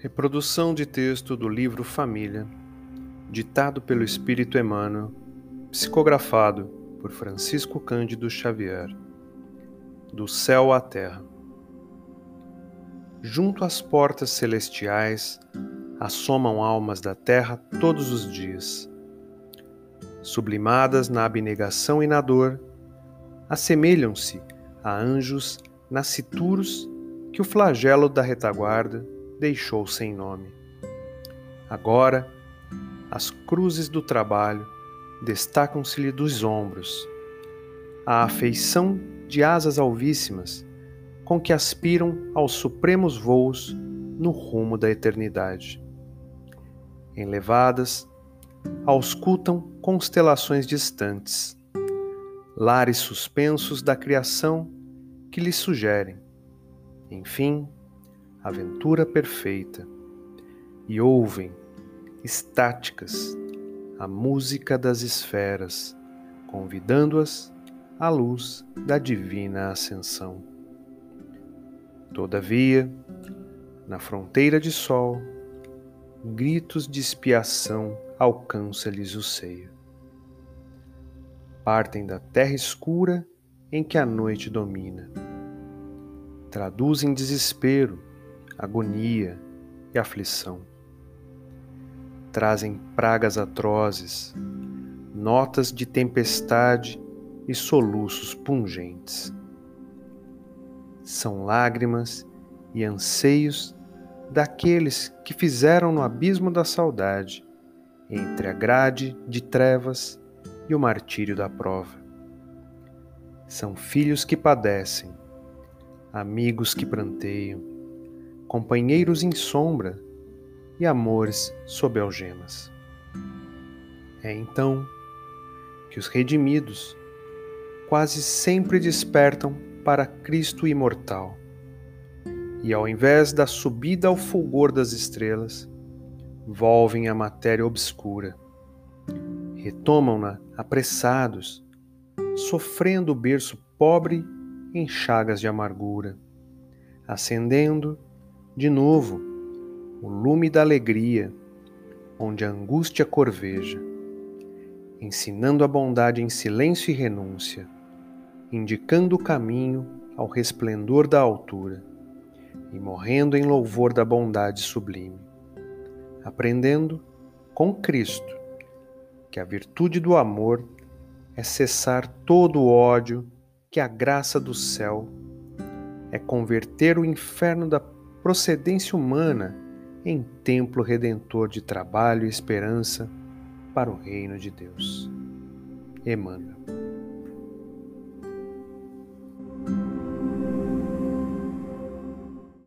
Reprodução de texto do livro Família, ditado pelo Espírito Emmanuel, psicografado por Francisco Cândido Xavier. Do céu à terra. Junto às portas celestiais, assomam almas da terra todos os dias. Sublimadas na abnegação e na dor, assemelham-se a anjos nascituros que o flagelo da retaguarda deixou sem nome. Agora, as cruzes do trabalho destacam-se-lhe dos ombros. A afeição de asas alvíssimas com que aspiram aos supremos voos no rumo da eternidade. Enlevadas, auscultam constelações distantes, lares suspensos da criação que lhes sugerem, enfim, aventura perfeita, e ouvem, estáticas, a música das esferas, convidando-as à luz da divina ascensão. Todavia, na fronteira de sol, gritos de expiação alcança-lhes o seio. Partem da terra escura em que a noite domina. Traduzem desespero, agonia e aflição. Trazem pragas atrozes, notas de tempestade e soluços pungentes. São lágrimas e anseios daqueles que fizeram no abismo da saudade, entre a grade de trevas e o martírio da prova. São filhos que padecem, amigos que pranteiam, companheiros em sombra e amores sob algemas. É então que os redimidos quase sempre despertam para Cristo imortal e, ao invés da subida ao fulgor das estrelas, volvem à matéria obscura, retomam-na apressados, sofrendo o berço pobre em chagas de amargura, acendendo de novo, o lume da alegria, onde a angústia corveja, ensinando a bondade em silêncio e renúncia, indicando o caminho ao resplendor da altura e morrendo em louvor da bondade sublime, aprendendo com Cristo que a virtude do amor é cessar todo o ódio, que a graça do céu é converter o inferno da procedência humana em templo redentor de trabalho e esperança para o reino de Deus. Emmanuel.